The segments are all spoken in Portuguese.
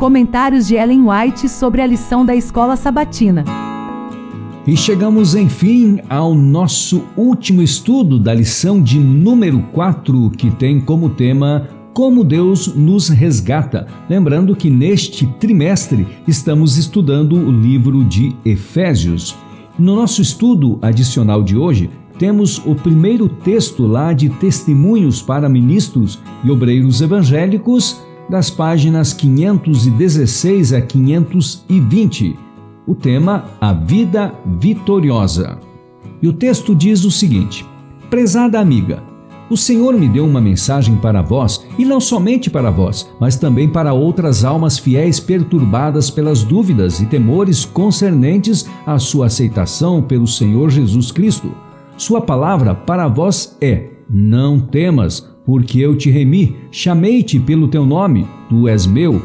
Comentários de Ellen White sobre a lição da escola sabatina. E chegamos, enfim, ao nosso último estudo da lição de número 4, que tem como tema Como Deus nos resgata. Lembrando que neste trimestre estamos estudando o livro de Efésios. No nosso estudo adicional de hoje, temos o primeiro texto lá de Testemunhos para Ministros e Obreiros Evangélicos das páginas 516 a 520. O tema A Vida Vitoriosa. E o texto diz o seguinte: Prezada amiga, o Senhor me deu uma mensagem para vós, e não somente para vós, mas também para outras almas fiéis perturbadas pelas dúvidas e temores concernentes à sua aceitação pelo Senhor Jesus Cristo. Sua palavra para vós é: Não temas, porque eu te remi, chamei-te pelo teu nome, tu és meu.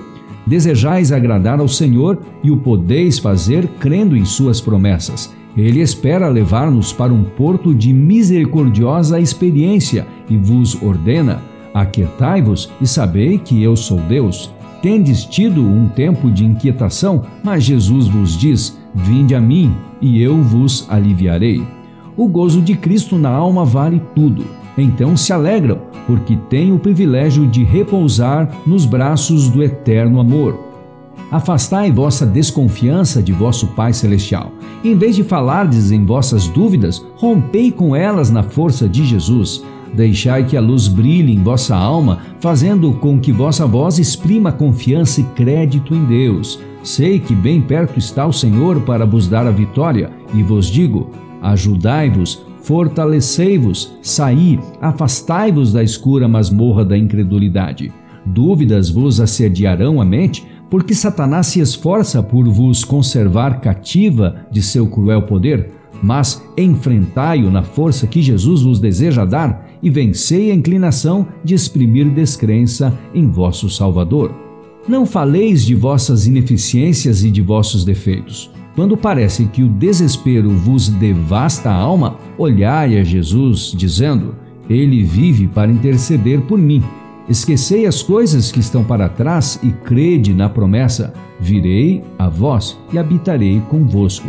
Desejais agradar ao Senhor e o podeis fazer crendo em suas promessas. Ele espera levar-nos para um porto de misericordiosa experiência e vos ordena: Aquietai-vos e sabei que eu sou Deus. Tendes tido um tempo de inquietação, mas Jesus vos diz: Vinde a mim e eu vos aliviarei. O gozo de Cristo na alma vale tudo. Então se alegram, porque têm o privilégio de repousar nos braços do eterno amor. Afastai vossa desconfiança de vosso Pai Celestial. Em vez de falardes em vossas dúvidas, rompei com elas na força de Jesus. Deixai que a luz brilhe em vossa alma, fazendo com que vossa voz exprima confiança e crédito em Deus. Sei que bem perto está o Senhor para vos dar a vitória, e vos digo: ajudai-vos Fortalecei-vos, saí, afastai-vos da escura masmorra da incredulidade. Dúvidas vos assediarão a mente, porque Satanás se esforça por vos conservar cativa de seu cruel poder, mas enfrentai-o na força que Jesus vos deseja dar e vencei a inclinação de exprimir descrença em vosso Salvador. Não faleis de vossas ineficiências e de vossos defeitos. Quando parece que o desespero vos devasta a alma, olhai a Jesus, dizendo: Ele vive para interceder por mim. Esquecei as coisas que estão para trás e crede na promessa: Virei a vós e habitarei convosco.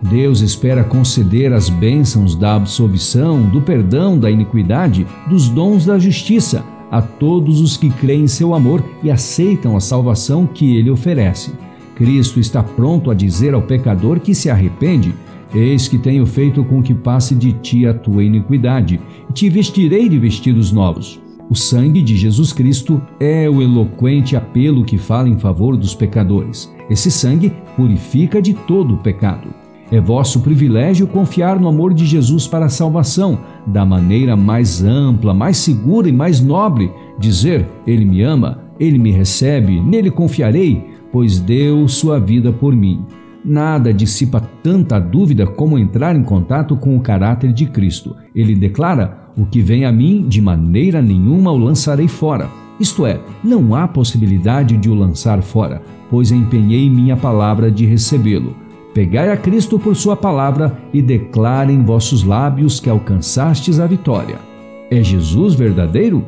Deus espera conceder as bênçãos da absolvição, do perdão da iniquidade, dos dons da justiça a todos os que creem em seu amor e aceitam a salvação que ele oferece. Cristo está pronto a dizer ao pecador que se arrepende: Eis que tenho feito com que passe de ti a tua iniquidade, e te vestirei de vestidos novos. O sangue de Jesus Cristo é o eloquente apelo que fala em favor dos pecadores. Esse sangue purifica de todo o pecado. É vosso privilégio confiar no amor de Jesus para a salvação, da maneira mais ampla, mais segura e mais nobre. Dizer: Ele me ama, Ele me recebe, nele confiarei, pois deu sua vida por mim. Nada dissipa tanta dúvida como entrar em contato com o caráter de Cristo. Ele declara: O que vem a mim, de maneira nenhuma o lançarei fora. Isto é, não há possibilidade de o lançar fora, pois empenhei minha palavra de recebê-lo. Pegai a Cristo por sua palavra e declare em vossos lábios que alcançastes a vitória. É Jesus verdadeiro?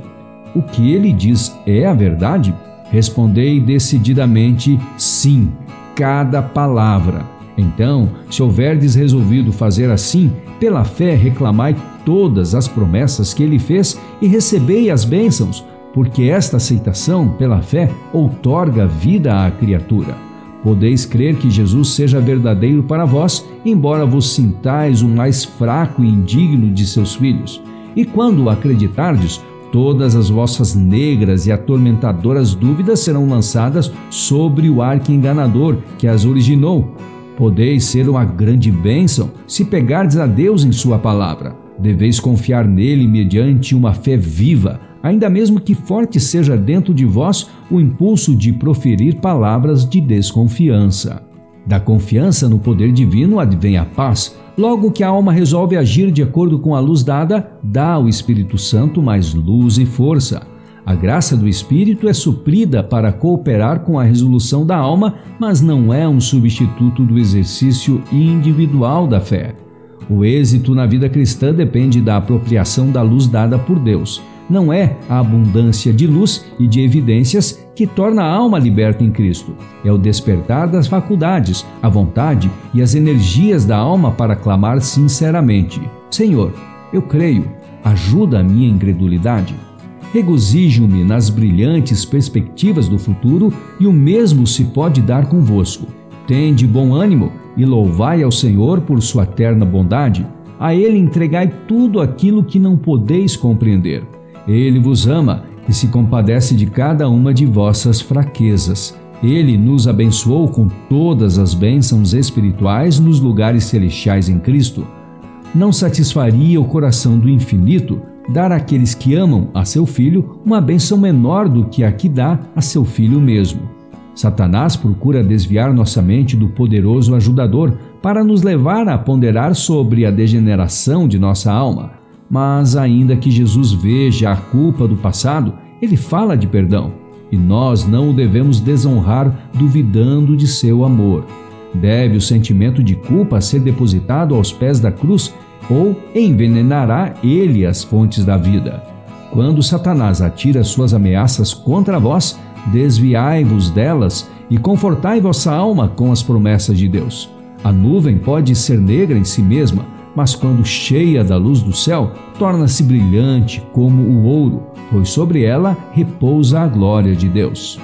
O que ele diz é a verdade? Respondei decididamente sim, cada palavra. Então, se houverdes resolvido fazer assim, pela fé reclamai todas as promessas que ele fez e recebei as bênçãos, porque esta aceitação, pela fé, outorga vida à criatura. Podeis crer que Jesus seja verdadeiro para vós, embora vos sintais o mais fraco e indigno de seus filhos. E quando acreditardes, Todas as vossas negras e atormentadoras dúvidas serão lançadas sobre o arco enganador que as originou. Podeis ser uma grande bênção se pegardes a Deus em Sua palavra. Deveis confiar nele mediante uma fé viva, ainda mesmo que forte seja dentro de vós o impulso de proferir palavras de desconfiança. Da confiança no poder divino advém a paz, Logo que a alma resolve agir de acordo com a luz dada, dá ao Espírito Santo mais luz e força. A graça do Espírito é suprida para cooperar com a resolução da alma, mas não é um substituto do exercício individual da fé. O êxito na vida cristã depende da apropriação da luz dada por Deus. Não é a abundância de luz e de evidências que torna a alma liberta em Cristo. É o despertar das faculdades, a vontade e as energias da alma para clamar sinceramente: Senhor, eu creio, ajuda a minha incredulidade. Regozijo-me nas brilhantes perspectivas do futuro e o mesmo se pode dar convosco. Tende bom ânimo e louvai ao Senhor por sua terna bondade. A Ele entregai tudo aquilo que não podeis compreender. Ele vos ama e se compadece de cada uma de vossas fraquezas. Ele nos abençoou com todas as bênçãos espirituais nos lugares celestiais em Cristo. Não satisfaria o coração do infinito dar àqueles que amam a seu filho uma bênção menor do que a que dá a seu filho mesmo. Satanás procura desviar nossa mente do poderoso ajudador para nos levar a ponderar sobre a degeneração de nossa alma. Mas, ainda que Jesus veja a culpa do passado, ele fala de perdão e nós não o devemos desonrar duvidando de seu amor. Deve o sentimento de culpa ser depositado aos pés da cruz ou envenenará ele as fontes da vida. Quando Satanás atira suas ameaças contra vós, desviai-vos delas e confortai vossa alma com as promessas de Deus. A nuvem pode ser negra em si mesma, mas quando cheia da luz do céu, torna-se brilhante como o ouro, pois sobre ela repousa a glória de Deus.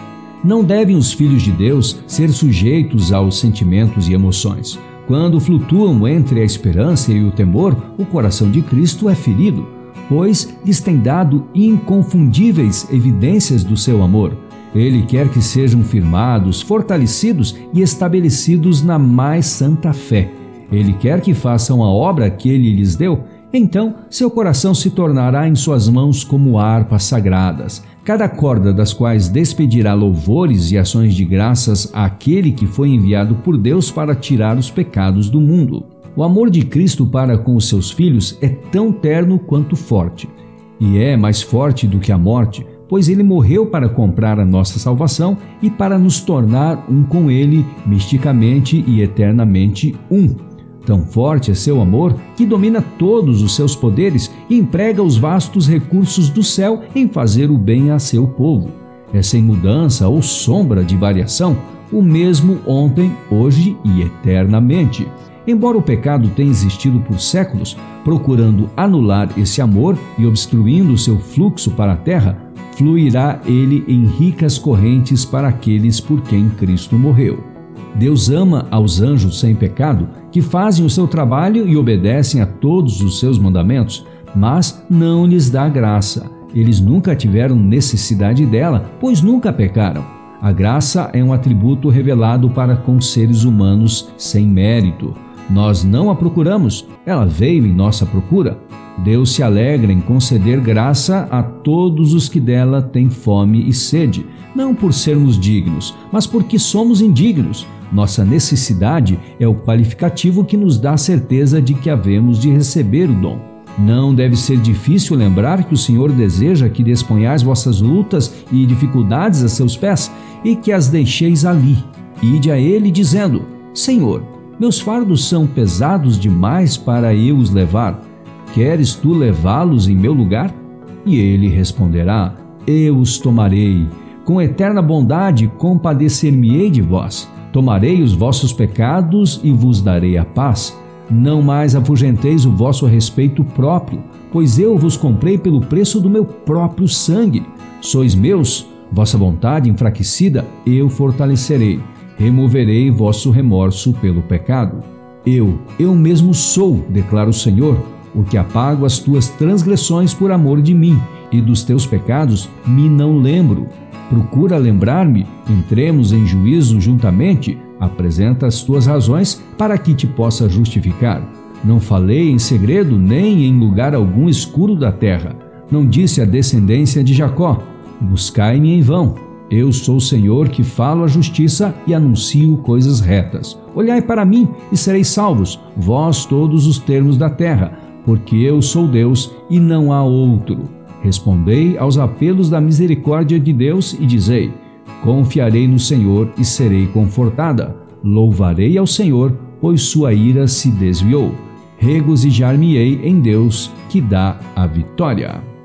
Não devem os filhos de Deus ser sujeitos aos sentimentos e emoções. Quando flutuam entre a esperança e o temor, o coração de Cristo é ferido, pois lhes tem dado inconfundíveis evidências do seu amor. Ele quer que sejam firmados, fortalecidos e estabelecidos na mais santa fé. Ele quer que façam a obra que ele lhes deu. Então, seu coração se tornará em suas mãos como harpas sagradas, cada corda das quais despedirá louvores e ações de graças àquele que foi enviado por Deus para tirar os pecados do mundo. O amor de Cristo para com os seus filhos é tão terno quanto forte, e é mais forte do que a morte, pois ele morreu para comprar a nossa salvação e para nos tornar um com ele, misticamente e eternamente um. Tão forte é seu amor que domina todos os seus poderes e emprega os vastos recursos do céu em fazer o bem a seu povo. É sem mudança ou sombra de variação, o mesmo ontem, hoje e eternamente. Embora o pecado tenha existido por séculos, procurando anular esse amor e obstruindo seu fluxo para a terra, fluirá ele em ricas correntes para aqueles por quem Cristo morreu. Deus ama aos anjos sem pecado, que fazem o seu trabalho e obedecem a todos os seus mandamentos, mas não lhes dá graça. Eles nunca tiveram necessidade dela, pois nunca pecaram. A graça é um atributo revelado para com seres humanos sem mérito. Nós não a procuramos, ela veio em nossa procura. Deus se alegra em conceder graça a todos os que dela têm fome e sede, não por sermos dignos, mas porque somos indignos. Nossa necessidade é o qualificativo que nos dá a certeza de que havemos de receber o dom. Não deve ser difícil lembrar que o Senhor deseja que desponhais vossas lutas e dificuldades a seus pés e que as deixeis ali. Ide a Ele dizendo: Senhor, meus fardos são pesados demais para eu os levar. Queres tu levá-los em meu lugar? E ele responderá: Eu os tomarei. Com eterna bondade compadecer-me-ei de vós Tomarei os vossos pecados e vos darei a paz. Não mais afugenteis o vosso respeito próprio, pois eu vos comprei pelo preço do meu próprio sangue. Sois meus, vossa vontade enfraquecida eu fortalecerei. Removerei vosso remorso pelo pecado. Eu, eu mesmo sou, declara o Senhor, o que apago as tuas transgressões por amor de mim, e dos teus pecados me não lembro. Procura lembrar-me, entremos em juízo juntamente, apresenta as tuas razões para que te possa justificar. Não falei em segredo nem em lugar algum escuro da terra. Não disse à descendência de Jacó: Buscai-me em vão. Eu sou o Senhor que falo a justiça e anuncio coisas retas. Olhai para mim e sereis salvos, vós todos os termos da terra, porque eu sou Deus e não há outro. Respondei aos apelos da misericórdia de Deus e dizei: Confiarei no Senhor e serei confortada. Louvarei ao Senhor, pois sua ira se desviou. Regozijar-me-ei em Deus, que dá a vitória.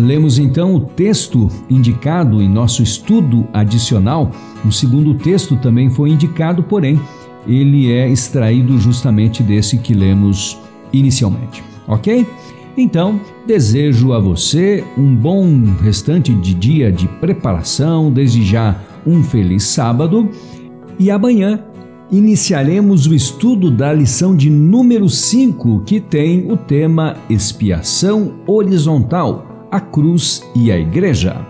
Lemos então o texto indicado em nosso estudo adicional. O segundo texto também foi indicado, porém, ele é extraído justamente desse que lemos inicialmente, ok? Então, desejo a você um bom restante de dia de preparação, desde já um feliz sábado e amanhã iniciaremos o estudo da lição de número 5, que tem o tema Expiação Horizontal, a Cruz e a Igreja.